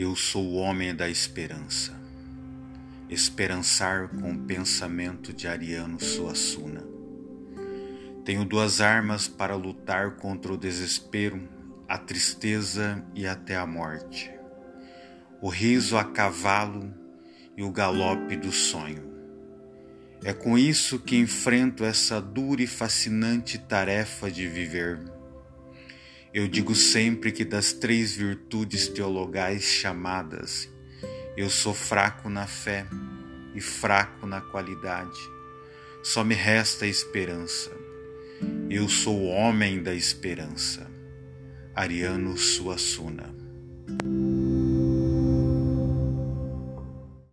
Eu sou o homem da esperança. Esperançar com o pensamento de Ariano Suassuna. Tenho duas armas para lutar contra o desespero, a tristeza e até a morte. O riso a cavalo e o galope do sonho. É com isso que enfrento essa dura e fascinante tarefa de viver eu digo sempre que das três virtudes teologais chamadas, eu sou fraco na fé e fraco na qualidade. Só me resta a esperança. Eu sou o homem da esperança. Ariano Suassuna.